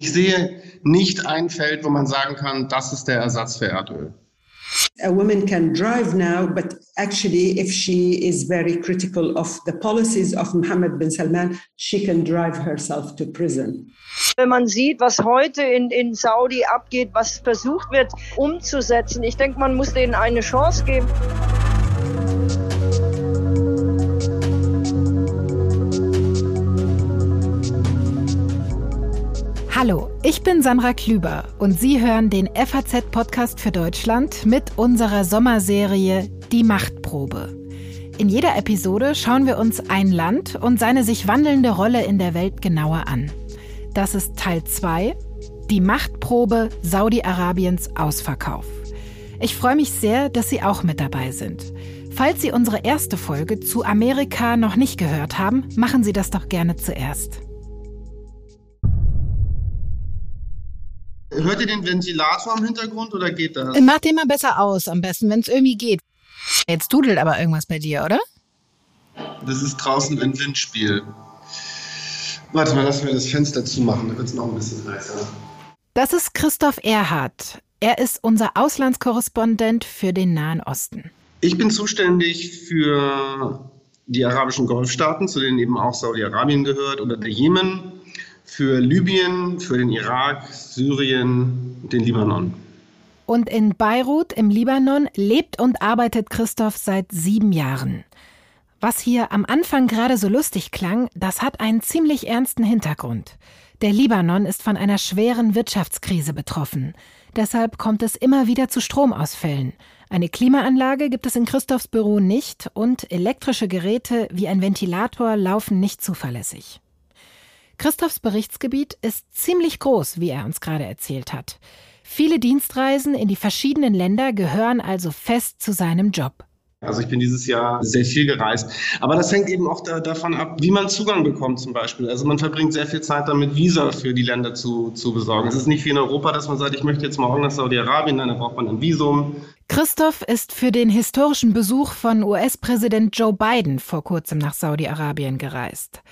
Ich sehe nicht ein Feld, wo man sagen kann, das ist der Ersatz für Erdöl. A woman can drive now, but actually, if she is very critical of the policies of Mohammed bin Salman, she can drive herself to prison. Wenn man sieht, was heute in, in Saudi abgeht, was versucht wird umzusetzen, ich denke, man muss denen eine Chance geben. Ich bin Sandra Klüber und Sie hören den FAZ-Podcast für Deutschland mit unserer Sommerserie Die Machtprobe. In jeder Episode schauen wir uns ein Land und seine sich wandelnde Rolle in der Welt genauer an. Das ist Teil 2, die Machtprobe Saudi-Arabiens Ausverkauf. Ich freue mich sehr, dass Sie auch mit dabei sind. Falls Sie unsere erste Folge zu Amerika noch nicht gehört haben, machen Sie das doch gerne zuerst. Hört ihr den Ventilator im Hintergrund oder geht das? Äh, mach den mal besser aus, am besten, wenn es irgendwie geht. Jetzt dudelt aber irgendwas bei dir, oder? Das ist draußen ein Windspiel. Warte mal, lass mir das Fenster zumachen, dann wird es noch ein bisschen heißer. Das ist Christoph Erhardt. Er ist unser Auslandskorrespondent für den Nahen Osten. Ich bin zuständig für die arabischen Golfstaaten, zu denen eben auch Saudi-Arabien gehört, oder der Jemen, für Libyen, für den Irak, Syrien, den Libanon. Und in Beirut im Libanon lebt und arbeitet Christoph seit sieben Jahren. Was hier am Anfang gerade so lustig klang, das hat einen ziemlich ernsten Hintergrund. Der Libanon ist von einer schweren Wirtschaftskrise betroffen. Deshalb kommt es immer wieder zu Stromausfällen. Eine Klimaanlage gibt es in Christophs Büro nicht und elektrische Geräte wie ein Ventilator laufen nicht zuverlässig. Christophs Berichtsgebiet ist ziemlich groß, wie er uns gerade erzählt hat. Viele Dienstreisen in die verschiedenen Länder gehören also fest zu seinem Job. Also ich bin dieses Jahr sehr viel gereist. Aber das hängt eben auch da, davon ab, wie man Zugang bekommt zum Beispiel. Also man verbringt sehr viel Zeit damit, Visa für die Länder zu, zu besorgen. Es ist nicht wie in Europa, dass man sagt, ich möchte jetzt morgen nach Saudi-Arabien, dann braucht man ein Visum. Christoph ist für den historischen Besuch von US-Präsident Joe Biden vor kurzem nach Saudi-Arabien gereist.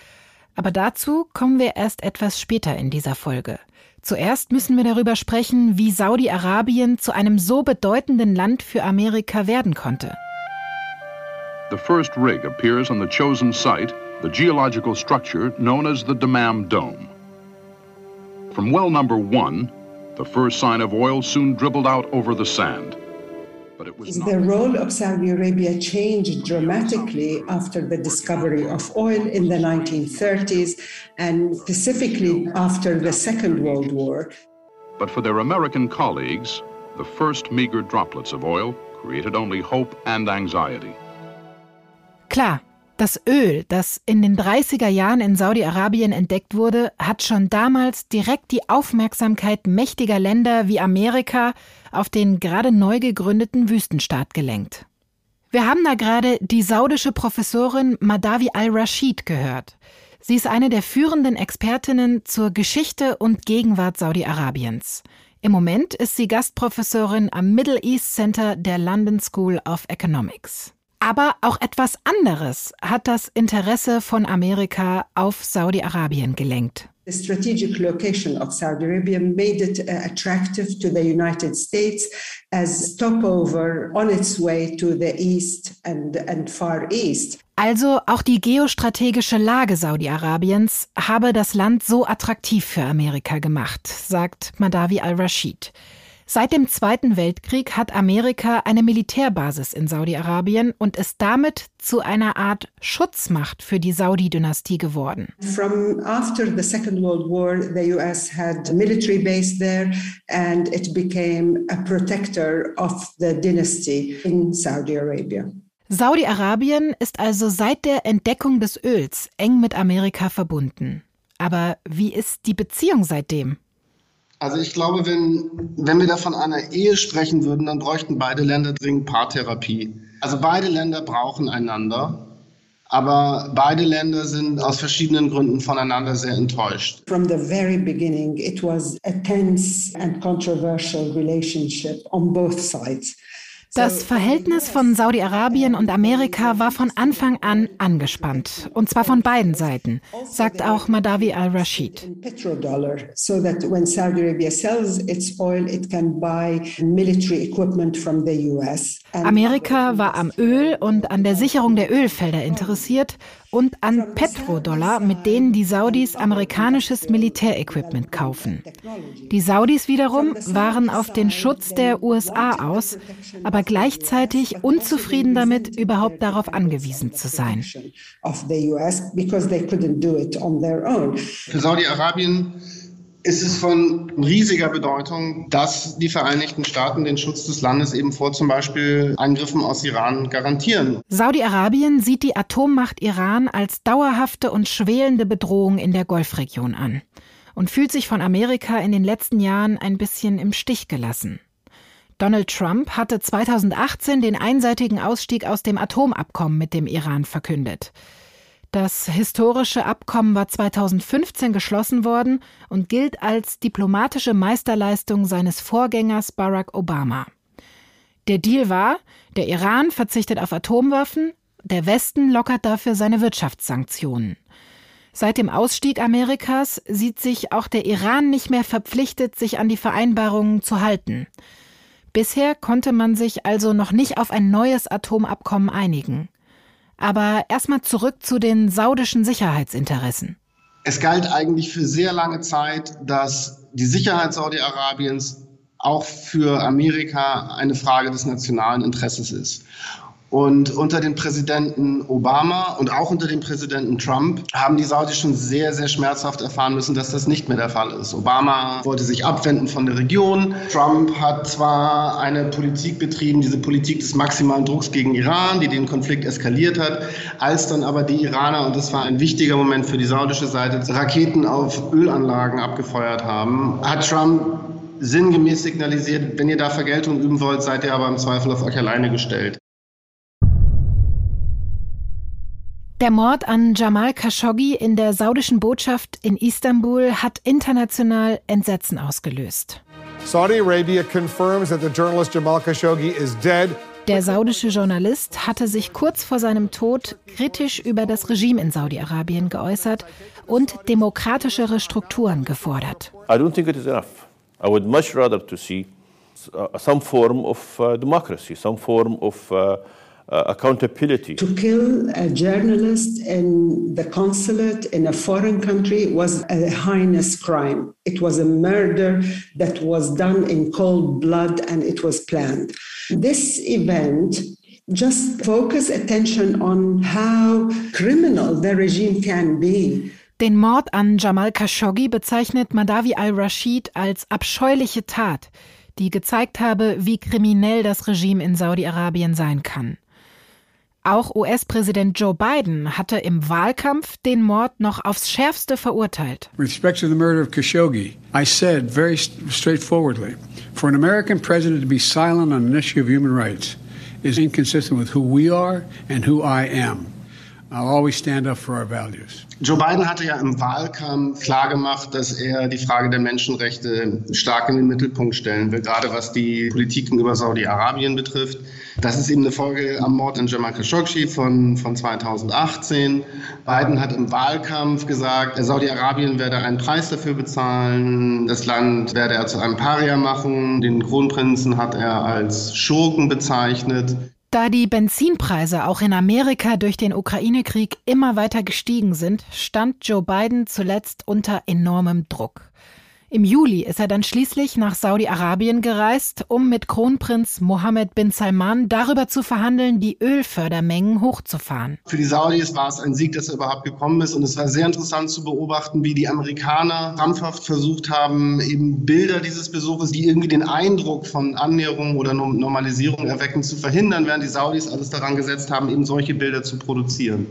Aber dazu kommen wir erst etwas später in dieser Folge. Zuerst müssen wir darüber sprechen, wie Saudi-Arabien zu einem so bedeutenden Land für Amerika werden konnte. The first rig appears on the chosen site, the geological structure known as the Dammam Dome. From well number one, the first sign of oil soon dribbled out over the sand. The role of Saudi Arabia changed dramatically after the discovery of oil in the 1930s and specifically after the Second World War. But for their American colleagues, the first meager droplets of oil created only hope and anxiety. Klar, Das Öl, das in den 30er Jahren in Saudi-Arabien entdeckt wurde, hat schon damals direkt die Aufmerksamkeit mächtiger Länder wie Amerika auf den gerade neu gegründeten Wüstenstaat gelenkt. Wir haben da gerade die saudische Professorin Madawi al-Rashid gehört. Sie ist eine der führenden Expertinnen zur Geschichte und Gegenwart Saudi-Arabiens. Im Moment ist sie Gastprofessorin am Middle East Center der London School of Economics. Aber auch etwas anderes hat das Interesse von Amerika auf Saudi-Arabien gelenkt. The strategic location of Saudi Arabia made it uh, attractive to the United States as stopover on its way to the east and, and far east. Also auch die geostrategische Lage Saudi-Arabiens habe das Land so attraktiv für Amerika gemacht, sagt Madawi al-Rashid. Seit dem Zweiten Weltkrieg hat Amerika eine Militärbasis in Saudi-Arabien und ist damit zu einer Art Schutzmacht für die Saudi-Dynastie geworden. From after the Second World War, the US had a military base there and it became a protector of the dynasty in Saudi Arabia. Saudi-Arabien ist also seit der Entdeckung des Öls eng mit Amerika verbunden. Aber wie ist die Beziehung seitdem? Also ich glaube, wenn, wenn wir da von einer Ehe sprechen würden, dann bräuchten beide Länder dringend Paartherapie. Also beide Länder brauchen einander. Aber beide Länder sind aus verschiedenen Gründen voneinander sehr enttäuscht. From the very beginning, it was a tense and controversial relationship on both sides. Das Verhältnis von Saudi-Arabien und Amerika war von Anfang an angespannt. Und zwar von beiden Seiten, sagt auch Madawi al-Rashid. Amerika war am Öl und an der Sicherung der Ölfelder interessiert und an Petrodollar, mit denen die Saudis amerikanisches Militärequipment kaufen. Die Saudis wiederum waren auf den Schutz der USA aus, aber gleichzeitig unzufrieden damit, überhaupt darauf angewiesen zu sein. Für Saudi-Arabien ist es von riesiger Bedeutung, dass die Vereinigten Staaten den Schutz des Landes eben vor zum Beispiel Angriffen aus Iran garantieren. Saudi-Arabien sieht die Atommacht Iran als dauerhafte und schwelende Bedrohung in der Golfregion an und fühlt sich von Amerika in den letzten Jahren ein bisschen im Stich gelassen. Donald Trump hatte 2018 den einseitigen Ausstieg aus dem Atomabkommen mit dem Iran verkündet. Das historische Abkommen war 2015 geschlossen worden und gilt als diplomatische Meisterleistung seines Vorgängers Barack Obama. Der Deal war, der Iran verzichtet auf Atomwaffen, der Westen lockert dafür seine Wirtschaftssanktionen. Seit dem Ausstieg Amerikas sieht sich auch der Iran nicht mehr verpflichtet, sich an die Vereinbarungen zu halten. Bisher konnte man sich also noch nicht auf ein neues Atomabkommen einigen. Aber erstmal zurück zu den saudischen Sicherheitsinteressen. Es galt eigentlich für sehr lange Zeit, dass die Sicherheit Saudi-Arabiens auch für Amerika eine Frage des nationalen Interesses ist. Und unter dem Präsidenten Obama und auch unter dem Präsidenten Trump haben die Saudis schon sehr, sehr schmerzhaft erfahren müssen, dass das nicht mehr der Fall ist. Obama wollte sich abwenden von der Region. Trump hat zwar eine Politik betrieben, diese Politik des maximalen Drucks gegen Iran, die den Konflikt eskaliert hat, als dann aber die Iraner, und das war ein wichtiger Moment für die saudische Seite, Raketen auf Ölanlagen abgefeuert haben, hat Trump sinngemäß signalisiert, wenn ihr da Vergeltung üben wollt, seid ihr aber im Zweifel auf euch alleine gestellt. Der Mord an Jamal Khashoggi in der saudischen Botschaft in Istanbul hat international Entsetzen ausgelöst. Saudi Arabia confirms that the journalist Jamal Khashoggi is dead. Der saudische Journalist hatte sich kurz vor seinem Tod kritisch über das Regime in Saudi-Arabien geäußert und demokratischere Strukturen gefordert. I don't think it is enough. I would much rather to see uh, some form of uh, democracy, some form of uh, accountability. To kill a journalist in the consulate in a foreign country was a heinous crime. It was a murder that was done in cold blood and it was planned. This event just focus attention on how criminal the regime can be. Den Mord an Jamal Khashoggi bezeichnet Madawi al-Rashid als abscheuliche Tat, die gezeigt habe, wie kriminell das Regime in Saudi-Arabien sein kann. Auch US-Präsident Joe Biden hatte im Wahlkampf den Mord noch aufs Schärfste verurteilt. With respect to the murder of Khashoggi, I said very straightforwardly, for an American president to be silent on an issue of human rights is inconsistent with who we are and who I am. I'll always stand up for our values. Joe Biden hatte ja im Wahlkampf klargemacht, dass er die Frage der Menschenrechte stark in den Mittelpunkt stellen will, gerade was die Politik gegenüber Saudi-Arabien betrifft. Das ist eben eine Folge am Mord an Jamal Khashoggi von, von 2018. Biden hat im Wahlkampf gesagt, Saudi-Arabien werde einen Preis dafür bezahlen, das Land werde er zu einem Paria machen, den Kronprinzen hat er als Schurken bezeichnet. Da die Benzinpreise auch in Amerika durch den Ukraine-Krieg immer weiter gestiegen sind, stand Joe Biden zuletzt unter enormem Druck. Im Juli ist er dann schließlich nach Saudi-Arabien gereist, um mit Kronprinz Mohammed bin Salman darüber zu verhandeln, die Ölfördermengen hochzufahren. Für die Saudis war es ein Sieg, dass er überhaupt gekommen ist. Und es war sehr interessant zu beobachten, wie die Amerikaner krampfhaft versucht haben, eben Bilder dieses Besuches, die irgendwie den Eindruck von Annäherung oder Normalisierung erwecken, zu verhindern, während die Saudis alles daran gesetzt haben, eben solche Bilder zu produzieren.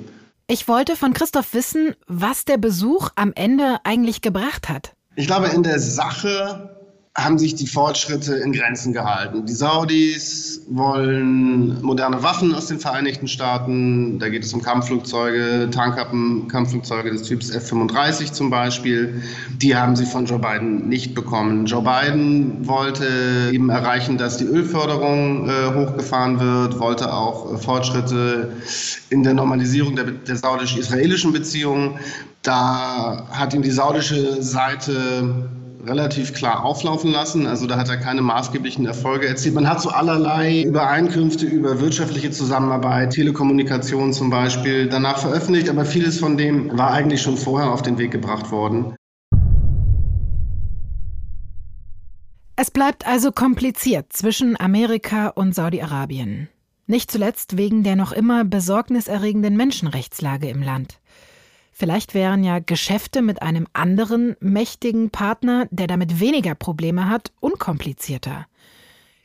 Ich wollte von Christoph wissen, was der Besuch am Ende eigentlich gebracht hat. Ich glaube, in der Sache haben sich die Fortschritte in Grenzen gehalten. Die Saudis wollen moderne Waffen aus den Vereinigten Staaten. Da geht es um Kampfflugzeuge, Tarnkappen, Kampfflugzeuge des Typs F-35 zum Beispiel. Die haben sie von Joe Biden nicht bekommen. Joe Biden wollte eben erreichen, dass die Ölförderung äh, hochgefahren wird, wollte auch äh, Fortschritte in der Normalisierung der, der saudisch-israelischen Beziehungen. Da hat ihm die saudische Seite relativ klar auflaufen lassen. Also da hat er keine maßgeblichen Erfolge erzielt. Man hat so allerlei Übereinkünfte über wirtschaftliche Zusammenarbeit, Telekommunikation zum Beispiel danach veröffentlicht, aber vieles von dem war eigentlich schon vorher auf den Weg gebracht worden. Es bleibt also kompliziert zwischen Amerika und Saudi-Arabien. Nicht zuletzt wegen der noch immer besorgniserregenden Menschenrechtslage im Land. Vielleicht wären ja Geschäfte mit einem anderen mächtigen Partner, der damit weniger Probleme hat, unkomplizierter.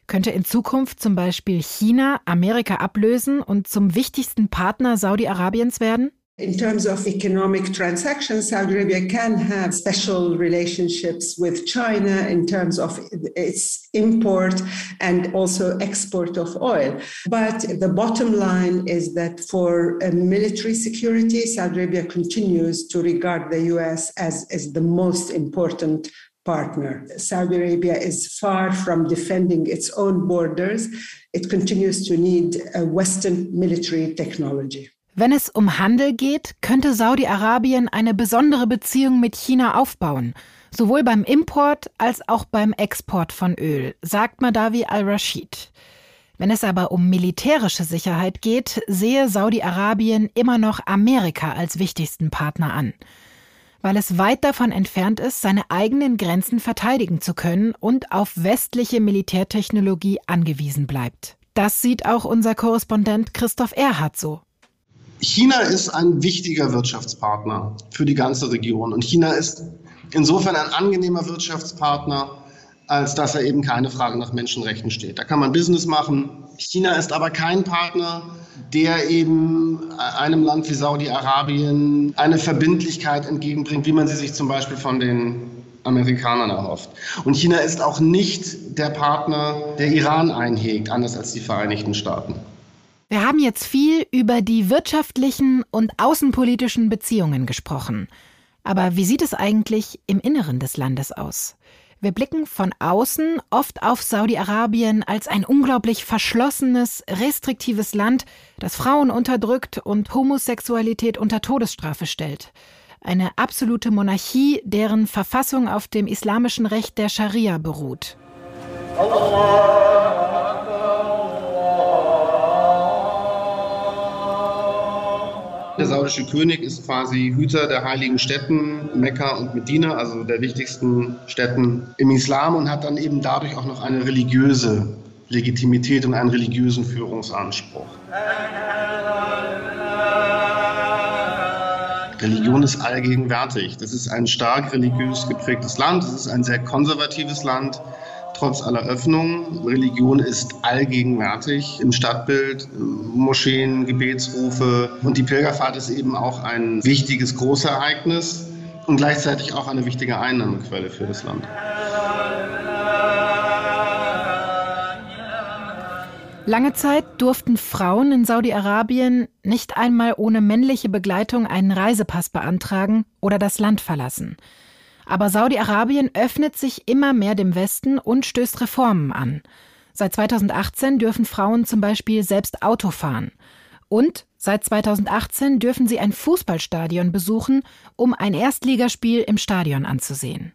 Könnte in Zukunft zum Beispiel China Amerika ablösen und zum wichtigsten Partner Saudi-Arabiens werden? In terms of economic transactions, Saudi Arabia can have special relationships with China in terms of its import and also export of oil. But the bottom line is that for uh, military security, Saudi Arabia continues to regard the US as, as the most important partner. Saudi Arabia is far from defending its own borders. It continues to need a Western military technology. Wenn es um Handel geht, könnte Saudi-Arabien eine besondere Beziehung mit China aufbauen, sowohl beim Import als auch beim Export von Öl, sagt Madawi al-Rashid. Wenn es aber um militärische Sicherheit geht, sehe Saudi-Arabien immer noch Amerika als wichtigsten Partner an, weil es weit davon entfernt ist, seine eigenen Grenzen verteidigen zu können und auf westliche Militärtechnologie angewiesen bleibt. Das sieht auch unser Korrespondent Christoph Erhardt so. China ist ein wichtiger Wirtschaftspartner für die ganze Region. Und China ist insofern ein angenehmer Wirtschaftspartner, als dass er eben keine Frage nach Menschenrechten steht. Da kann man Business machen. China ist aber kein Partner, der eben einem Land wie Saudi-Arabien eine Verbindlichkeit entgegenbringt, wie man sie sich zum Beispiel von den Amerikanern erhofft. Und China ist auch nicht der Partner, der Iran einhegt, anders als die Vereinigten Staaten. Wir haben jetzt viel über die wirtschaftlichen und außenpolitischen Beziehungen gesprochen. Aber wie sieht es eigentlich im Inneren des Landes aus? Wir blicken von außen oft auf Saudi-Arabien als ein unglaublich verschlossenes, restriktives Land, das Frauen unterdrückt und Homosexualität unter Todesstrafe stellt. Eine absolute Monarchie, deren Verfassung auf dem islamischen Recht der Scharia beruht. Allah. Der saudische König ist quasi Hüter der heiligen Städten Mekka und Medina, also der wichtigsten Städten im Islam und hat dann eben dadurch auch noch eine religiöse Legitimität und einen religiösen Führungsanspruch. Religion ist allgegenwärtig. Das ist ein stark religiös geprägtes Land. Es ist ein sehr konservatives Land trotz aller Öffnungen. Religion ist allgegenwärtig im Stadtbild, Moscheen, Gebetsrufe. Und die Pilgerfahrt ist eben auch ein wichtiges Großereignis und gleichzeitig auch eine wichtige Einnahmequelle für das Land. Lange Zeit durften Frauen in Saudi-Arabien nicht einmal ohne männliche Begleitung einen Reisepass beantragen oder das Land verlassen. Aber Saudi-Arabien öffnet sich immer mehr dem Westen und stößt Reformen an. Seit 2018 dürfen Frauen zum Beispiel selbst Auto fahren. Und seit 2018 dürfen sie ein Fußballstadion besuchen, um ein Erstligaspiel im Stadion anzusehen.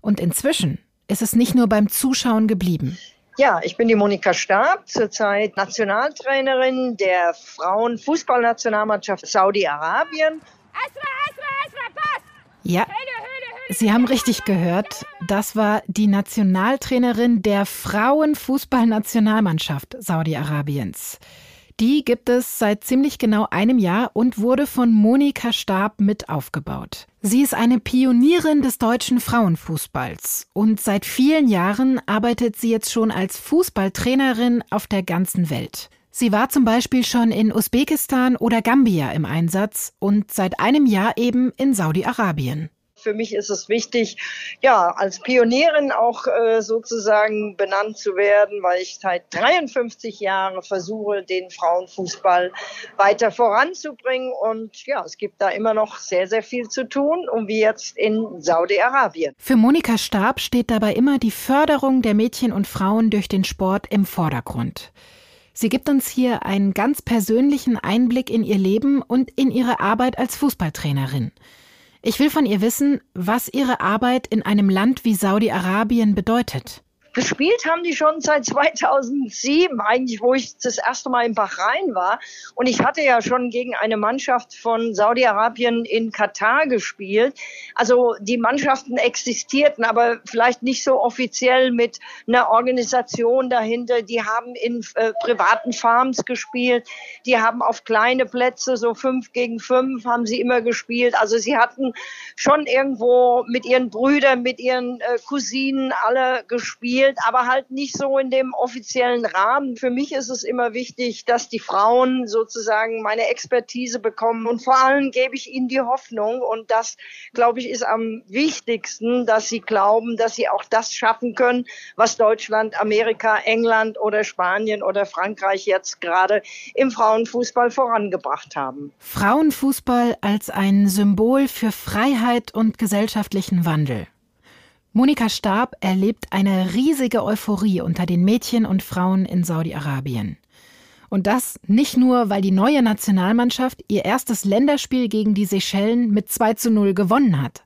Und inzwischen ist es nicht nur beim Zuschauen geblieben. Ja, ich bin die Monika Stab, zurzeit Nationaltrainerin der Frauenfußballnationalmannschaft Saudi-Arabien. Ja, Sie haben richtig gehört. Das war die Nationaltrainerin der Frauenfußballnationalmannschaft Saudi-Arabiens. Die gibt es seit ziemlich genau einem Jahr und wurde von Monika Stab mit aufgebaut. Sie ist eine Pionierin des deutschen Frauenfußballs und seit vielen Jahren arbeitet sie jetzt schon als Fußballtrainerin auf der ganzen Welt. Sie war zum Beispiel schon in Usbekistan oder Gambia im Einsatz und seit einem Jahr eben in Saudi-Arabien. Für mich ist es wichtig, ja, als Pionierin auch äh, sozusagen benannt zu werden, weil ich seit 53 Jahren versuche, den Frauenfußball weiter voranzubringen. Und ja, es gibt da immer noch sehr, sehr viel zu tun, und wie jetzt in Saudi-Arabien. Für Monika Stab steht dabei immer die Förderung der Mädchen und Frauen durch den Sport im Vordergrund. Sie gibt uns hier einen ganz persönlichen Einblick in ihr Leben und in ihre Arbeit als Fußballtrainerin. Ich will von ihr wissen, was ihre Arbeit in einem Land wie Saudi-Arabien bedeutet. Gespielt haben die schon seit 2007, eigentlich, wo ich das erste Mal in Bahrain war. Und ich hatte ja schon gegen eine Mannschaft von Saudi-Arabien in Katar gespielt. Also die Mannschaften existierten, aber vielleicht nicht so offiziell mit einer Organisation dahinter. Die haben in äh, privaten Farms gespielt. Die haben auf kleine Plätze, so fünf gegen fünf, haben sie immer gespielt. Also sie hatten schon irgendwo mit ihren Brüdern, mit ihren äh, Cousinen alle gespielt gespielt, aber halt nicht so in dem offiziellen Rahmen. Für mich ist es immer wichtig, dass die Frauen sozusagen meine Expertise bekommen und vor allem gebe ich ihnen die Hoffnung und das, glaube ich, ist am wichtigsten, dass sie glauben, dass sie auch das schaffen können, was Deutschland, Amerika, England oder Spanien oder Frankreich jetzt gerade im Frauenfußball vorangebracht haben. Frauenfußball als ein Symbol für Freiheit und gesellschaftlichen Wandel. Monika Stab erlebt eine riesige Euphorie unter den Mädchen und Frauen in Saudi-Arabien. Und das nicht nur, weil die neue Nationalmannschaft ihr erstes Länderspiel gegen die Seychellen mit 2 zu 0 gewonnen hat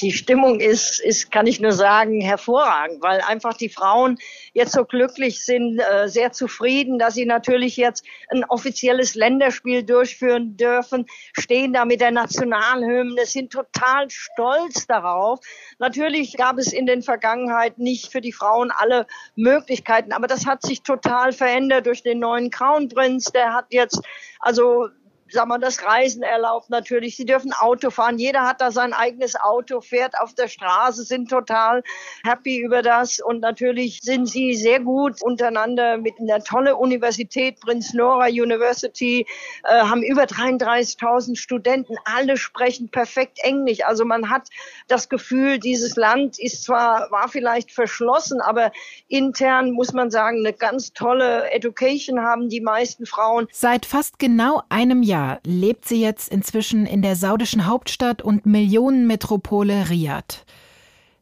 die Stimmung ist, ist, kann ich nur sagen, hervorragend, weil einfach die Frauen jetzt so glücklich sind, äh, sehr zufrieden, dass sie natürlich jetzt ein offizielles Länderspiel durchführen dürfen, stehen da mit der Nationalhymne, sind total stolz darauf. Natürlich gab es in den Vergangenheit nicht für die Frauen alle Möglichkeiten, aber das hat sich total verändert durch den neuen Crown Prince. Der hat jetzt also sag mal, das Reisen erlaubt natürlich. Sie dürfen Auto fahren. Jeder hat da sein eigenes Auto, fährt auf der Straße, sind total happy über das. Und natürlich sind sie sehr gut untereinander mit einer tolle Universität, Prince Nora University, äh, haben über 33.000 Studenten. Alle sprechen perfekt Englisch. Also man hat das Gefühl, dieses Land ist zwar, war vielleicht verschlossen, aber intern muss man sagen, eine ganz tolle Education haben die meisten Frauen. Seit fast genau einem Jahr Jahr lebt sie jetzt inzwischen in der saudischen Hauptstadt und Millionenmetropole Riyadh.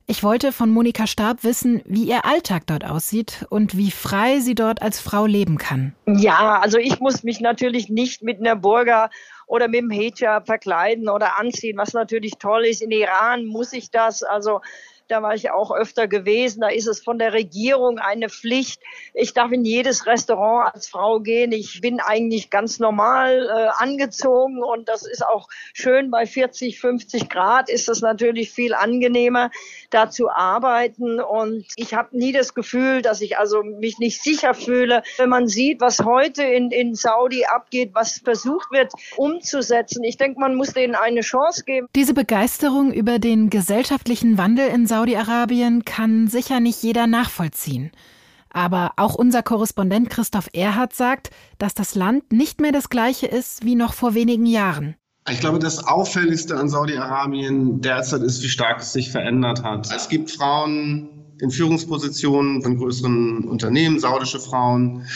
Ich wollte von Monika Stab wissen, wie ihr Alltag dort aussieht und wie frei sie dort als Frau leben kann. Ja, also ich muss mich natürlich nicht mit einer Burger oder mit dem Hijab verkleiden oder anziehen, was natürlich toll ist. In Iran muss ich das. Also da war ich auch öfter gewesen. Da ist es von der Regierung eine Pflicht. Ich darf in jedes Restaurant als Frau gehen. Ich bin eigentlich ganz normal äh, angezogen und das ist auch schön. Bei 40, 50 Grad ist es natürlich viel angenehmer, da zu arbeiten. Und ich habe nie das Gefühl, dass ich also mich nicht sicher fühle. Wenn man sieht, was heute in, in Saudi abgeht, was versucht wird umzusetzen, ich denke, man muss denen eine Chance geben. Diese Begeisterung über den gesellschaftlichen Wandel in Saudi Saudi-Arabien kann sicher nicht jeder nachvollziehen. Aber auch unser Korrespondent Christoph Erhardt sagt, dass das Land nicht mehr das gleiche ist wie noch vor wenigen Jahren. Ich glaube, das Auffälligste an Saudi-Arabien derzeit ist, wie stark es sich verändert hat. Es gibt Frauen in Führungspositionen von größeren Unternehmen, saudische Frauen.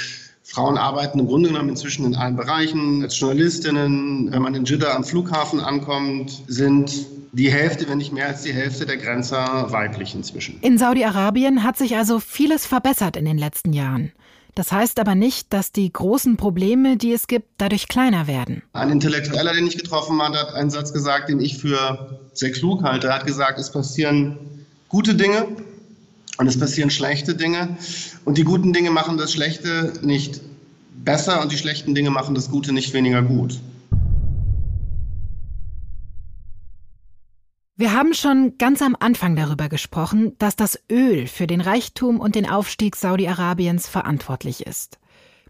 Frauen arbeiten im Grunde genommen inzwischen in allen Bereichen. Als Journalistinnen, wenn man in Jeddah am Flughafen ankommt, sind die Hälfte, wenn nicht mehr als die Hälfte der Grenzer weiblich inzwischen. In Saudi-Arabien hat sich also vieles verbessert in den letzten Jahren. Das heißt aber nicht, dass die großen Probleme, die es gibt, dadurch kleiner werden. Ein Intellektueller, den ich getroffen habe, hat einen Satz gesagt, den ich für sehr klug halte. Er hat gesagt, es passieren gute Dinge und es passieren schlechte Dinge. Und die guten Dinge machen das Schlechte nicht besser und die schlechten Dinge machen das Gute nicht weniger gut. Wir haben schon ganz am Anfang darüber gesprochen, dass das Öl für den Reichtum und den Aufstieg Saudi-Arabiens verantwortlich ist.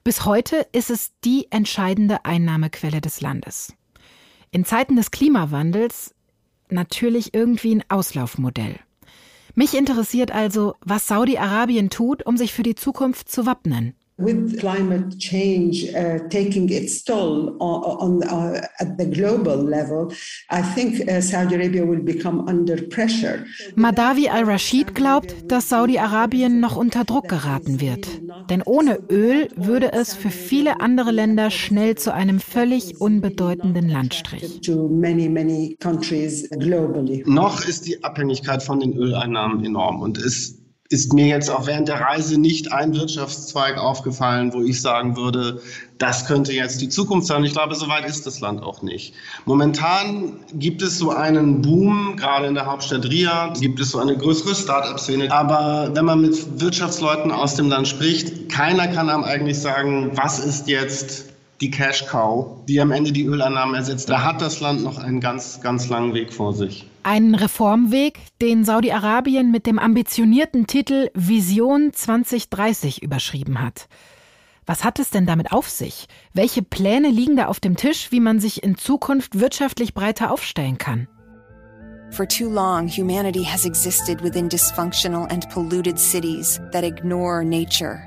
Bis heute ist es die entscheidende Einnahmequelle des Landes. In Zeiten des Klimawandels natürlich irgendwie ein Auslaufmodell. Mich interessiert also, was Saudi-Arabien tut, um sich für die Zukunft zu wappnen. With climate change uh, taking its toll on, on uh, at the global level, I think uh, Saudi Arabia will become under pressure. Madawi al-Rashid glaubt, dass Saudi-Arabien noch unter Druck geraten wird. Denn ohne Öl würde es für viele andere Länder schnell zu einem völlig unbedeutenden Landstrich. Many, many. Noch ist die Abhängigkeit von den Öleinnahmen enorm und ist ist mir jetzt auch während der Reise nicht ein Wirtschaftszweig aufgefallen, wo ich sagen würde, das könnte jetzt die Zukunft sein. Ich glaube, so weit ist das Land auch nicht. Momentan gibt es so einen Boom, gerade in der Hauptstadt Riyadh, gibt es so eine größere Start-up-Szene. Aber wenn man mit Wirtschaftsleuten aus dem Land spricht, keiner kann einem eigentlich sagen, was ist jetzt die Cash Cow, die am Ende die Öleinnahmen ersetzt. Da hat das Land noch einen ganz, ganz langen Weg vor sich. Einen Reformweg, den Saudi-Arabien mit dem ambitionierten Titel Vision 2030 überschrieben hat. Was hat es denn damit auf sich? Welche Pläne liegen da auf dem Tisch, wie man sich in Zukunft wirtschaftlich breiter aufstellen kann? For too long, humanity has existed within dysfunctional and polluted cities that ignore nature.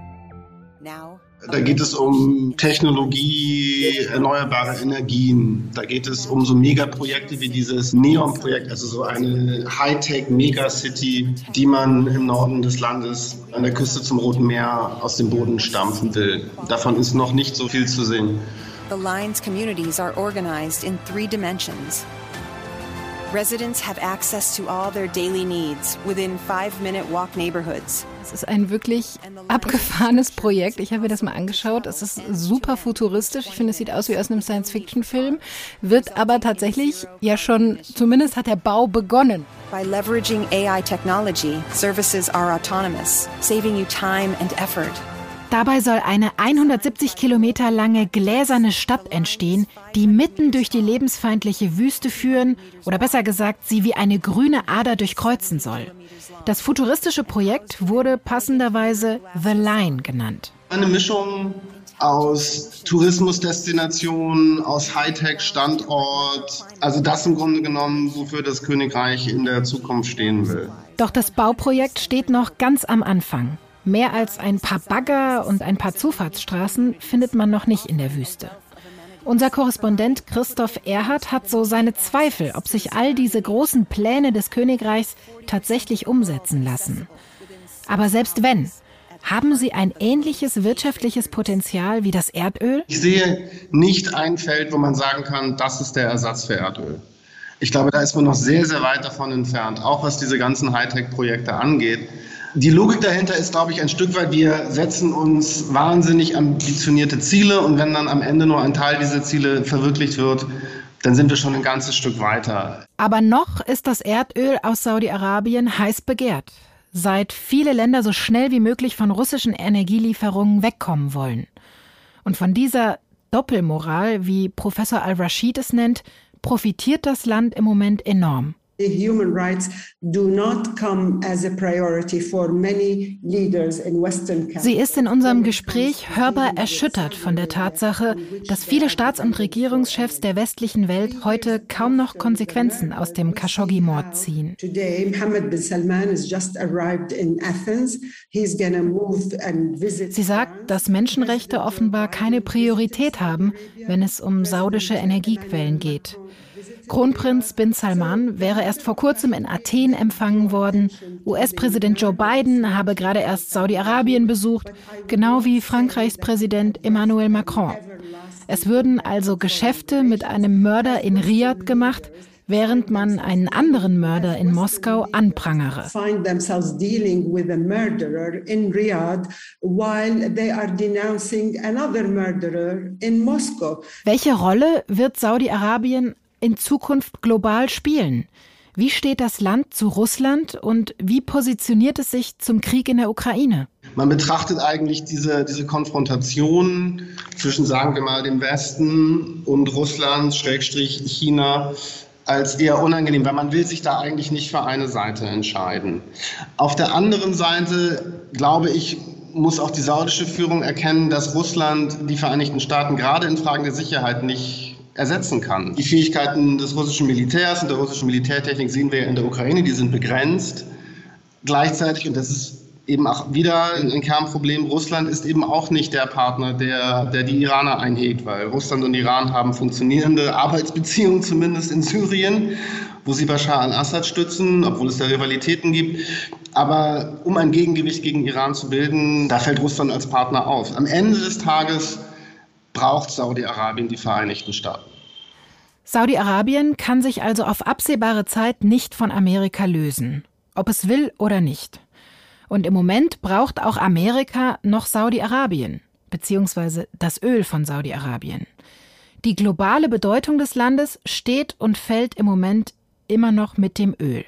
Now da geht es um Technologie, erneuerbare Energien. Da geht es um so Megaprojekte wie dieses Neon-Projekt, also so eine Hightech-Megacity, die man im Norden des Landes an der Küste zum Roten Meer aus dem Boden stampfen will. Davon ist noch nicht so viel zu sehen. The Lions communities are organized in three dimensions. Residents have access to all their daily needs within five-minute walk neighborhoods. Es ist ein wirklich abgefahrenes Projekt. Ich habe mir das mal angeschaut. Es ist super futuristisch. Ich finde, es sieht aus wie aus einem Science-Fiction-Film, wird aber tatsächlich ja schon, zumindest hat der Bau begonnen. By leveraging AI technology, services are autonomous, saving you time and effort. Dabei soll eine 170 Kilometer lange gläserne Stadt entstehen, die mitten durch die lebensfeindliche Wüste führen oder besser gesagt sie wie eine grüne Ader durchkreuzen soll. Das futuristische Projekt wurde passenderweise The Line genannt. Eine Mischung aus Tourismusdestination, aus Hightech-Standort. Also das im Grunde genommen, wofür das Königreich in der Zukunft stehen will. Doch das Bauprojekt steht noch ganz am Anfang. Mehr als ein paar Bagger und ein paar Zufahrtsstraßen findet man noch nicht in der Wüste. Unser Korrespondent Christoph Erhardt hat so seine Zweifel, ob sich all diese großen Pläne des Königreichs tatsächlich umsetzen lassen. Aber selbst wenn, haben sie ein ähnliches wirtschaftliches Potenzial wie das Erdöl? Ich sehe nicht ein Feld, wo man sagen kann, das ist der Ersatz für Erdöl. Ich glaube, da ist man noch sehr, sehr weit davon entfernt, auch was diese ganzen Hightech-Projekte angeht. Die Logik dahinter ist, glaube ich, ein Stück weit, wir setzen uns wahnsinnig ambitionierte Ziele und wenn dann am Ende nur ein Teil dieser Ziele verwirklicht wird, dann sind wir schon ein ganzes Stück weiter. Aber noch ist das Erdöl aus Saudi-Arabien heiß begehrt, seit viele Länder so schnell wie möglich von russischen Energielieferungen wegkommen wollen. Und von dieser Doppelmoral, wie Professor al-Rashid es nennt, profitiert das Land im Moment enorm. Human rights do not come as a priority for many leaders in Western Sie ist in unserem Gespräch hörbar erschüttert von der Tatsache, dass viele Staats- und Regierungschefs der westlichen Welt heute kaum noch Konsequenzen aus dem Khashoggi-Mord ziehen. Sie sagt, dass Menschenrechte offenbar keine Priorität haben, wenn es um saudische Energiequellen geht. Kronprinz bin Salman wäre erst vor kurzem in Athen empfangen worden. US-Präsident Joe Biden habe gerade erst Saudi-Arabien besucht, genau wie Frankreichs Präsident Emmanuel Macron. Es würden also Geschäfte mit einem Mörder in Riyadh gemacht, während man einen anderen Mörder in Moskau anprangere. Welche Rolle wird Saudi-Arabien in Zukunft global spielen? Wie steht das Land zu Russland und wie positioniert es sich zum Krieg in der Ukraine? Man betrachtet eigentlich diese, diese Konfrontation zwischen, sagen wir mal, dem Westen und Russland, Schrägstrich China, als eher unangenehm, weil man will sich da eigentlich nicht für eine Seite entscheiden. Auf der anderen Seite, glaube ich, muss auch die saudische Führung erkennen, dass Russland die Vereinigten Staaten gerade in Fragen der Sicherheit nicht ersetzen kann. Die Fähigkeiten des russischen Militärs und der russischen Militärtechnik sehen wir in der Ukraine, die sind begrenzt. Gleichzeitig, und das ist eben auch wieder ein Kernproblem. Russland ist eben auch nicht der Partner, der, der die Iraner einhegt, weil Russland und Iran haben funktionierende Arbeitsbeziehungen zumindest in Syrien, wo sie Bashar al-Assad stützen, obwohl es da Rivalitäten gibt. Aber um ein Gegengewicht gegen Iran zu bilden, da fällt Russland als Partner auf. Am Ende des Tages braucht Saudi-Arabien die Vereinigten Staaten. Saudi-Arabien kann sich also auf absehbare Zeit nicht von Amerika lösen, ob es will oder nicht. Und im Moment braucht auch Amerika noch Saudi-Arabien, beziehungsweise das Öl von Saudi-Arabien. Die globale Bedeutung des Landes steht und fällt im Moment immer noch mit dem Öl.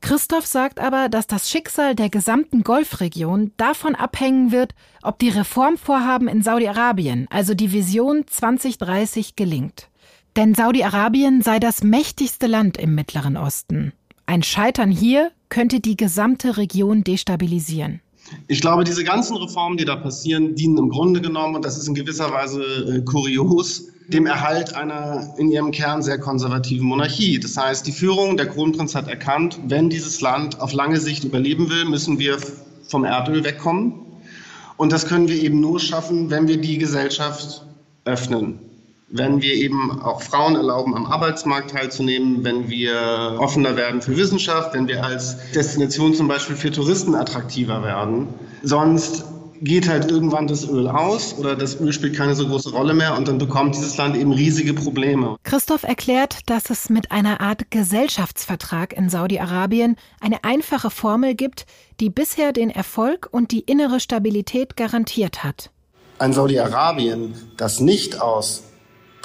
Christoph sagt aber, dass das Schicksal der gesamten Golfregion davon abhängen wird, ob die Reformvorhaben in Saudi-Arabien, also die Vision 2030, gelingt. Denn Saudi-Arabien sei das mächtigste Land im Mittleren Osten. Ein Scheitern hier könnte die gesamte Region destabilisieren. Ich glaube, diese ganzen Reformen, die da passieren, dienen im Grunde genommen, und das ist in gewisser Weise äh, kurios, dem Erhalt einer in ihrem Kern sehr konservativen Monarchie. Das heißt, die Führung, der Kronprinz hat erkannt, wenn dieses Land auf lange Sicht überleben will, müssen wir vom Erdöl wegkommen. Und das können wir eben nur schaffen, wenn wir die Gesellschaft öffnen wenn wir eben auch Frauen erlauben, am Arbeitsmarkt teilzunehmen, wenn wir offener werden für Wissenschaft, wenn wir als Destination zum Beispiel für Touristen attraktiver werden. Sonst geht halt irgendwann das Öl aus oder das Öl spielt keine so große Rolle mehr und dann bekommt dieses Land eben riesige Probleme. Christoph erklärt, dass es mit einer Art Gesellschaftsvertrag in Saudi-Arabien eine einfache Formel gibt, die bisher den Erfolg und die innere Stabilität garantiert hat. Ein Saudi-Arabien, das nicht aus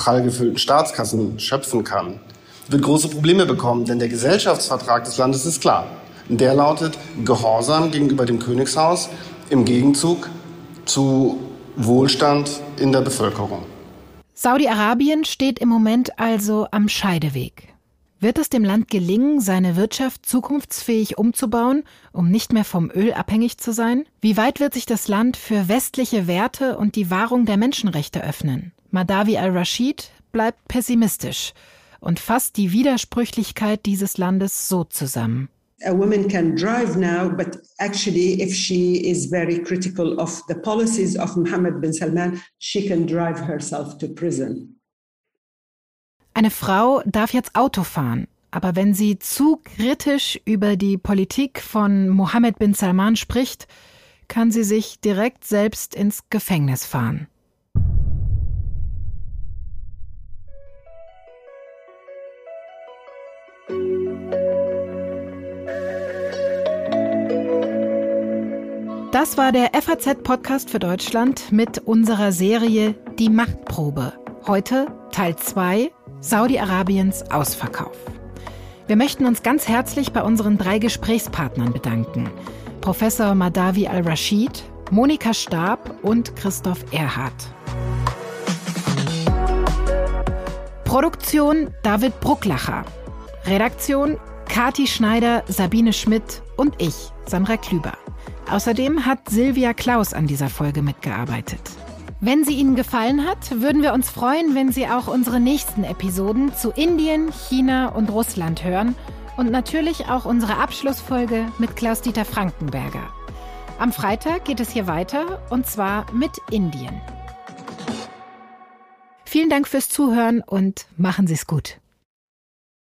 prall gefüllten Staatskassen schöpfen kann, wird große Probleme bekommen, denn der Gesellschaftsvertrag des Landes ist klar. Der lautet Gehorsam gegenüber dem Königshaus im Gegenzug zu Wohlstand in der Bevölkerung. Saudi-Arabien steht im Moment also am Scheideweg. Wird es dem Land gelingen, seine Wirtschaft zukunftsfähig umzubauen, um nicht mehr vom Öl abhängig zu sein? Wie weit wird sich das Land für westliche Werte und die Wahrung der Menschenrechte öffnen? Madawi al-Rashid bleibt pessimistisch und fasst die Widersprüchlichkeit dieses Landes so zusammen. a woman can drive now, but actually, if she is very critical of the policies of Mohammed bin Salman, she can drive herself to prison. Eine Frau darf jetzt Auto fahren, aber wenn sie zu kritisch über die Politik von Mohammed bin Salman spricht, kann sie sich direkt selbst ins Gefängnis fahren. Das war der FAZ-Podcast für Deutschland mit unserer Serie Die Machtprobe. Heute Teil 2 Saudi-Arabiens Ausverkauf. Wir möchten uns ganz herzlich bei unseren drei Gesprächspartnern bedanken. Professor Madawi al-Rashid, Monika Stab und Christoph Erhardt. Produktion David Brucklacher. Redaktion Kati Schneider, Sabine Schmidt und ich, Sandra Klüber. Außerdem hat Silvia Klaus an dieser Folge mitgearbeitet. Wenn sie Ihnen gefallen hat, würden wir uns freuen, wenn Sie auch unsere nächsten Episoden zu Indien, China und Russland hören und natürlich auch unsere Abschlussfolge mit Klaus-Dieter Frankenberger. Am Freitag geht es hier weiter und zwar mit Indien. Vielen Dank fürs Zuhören und machen Sie es gut.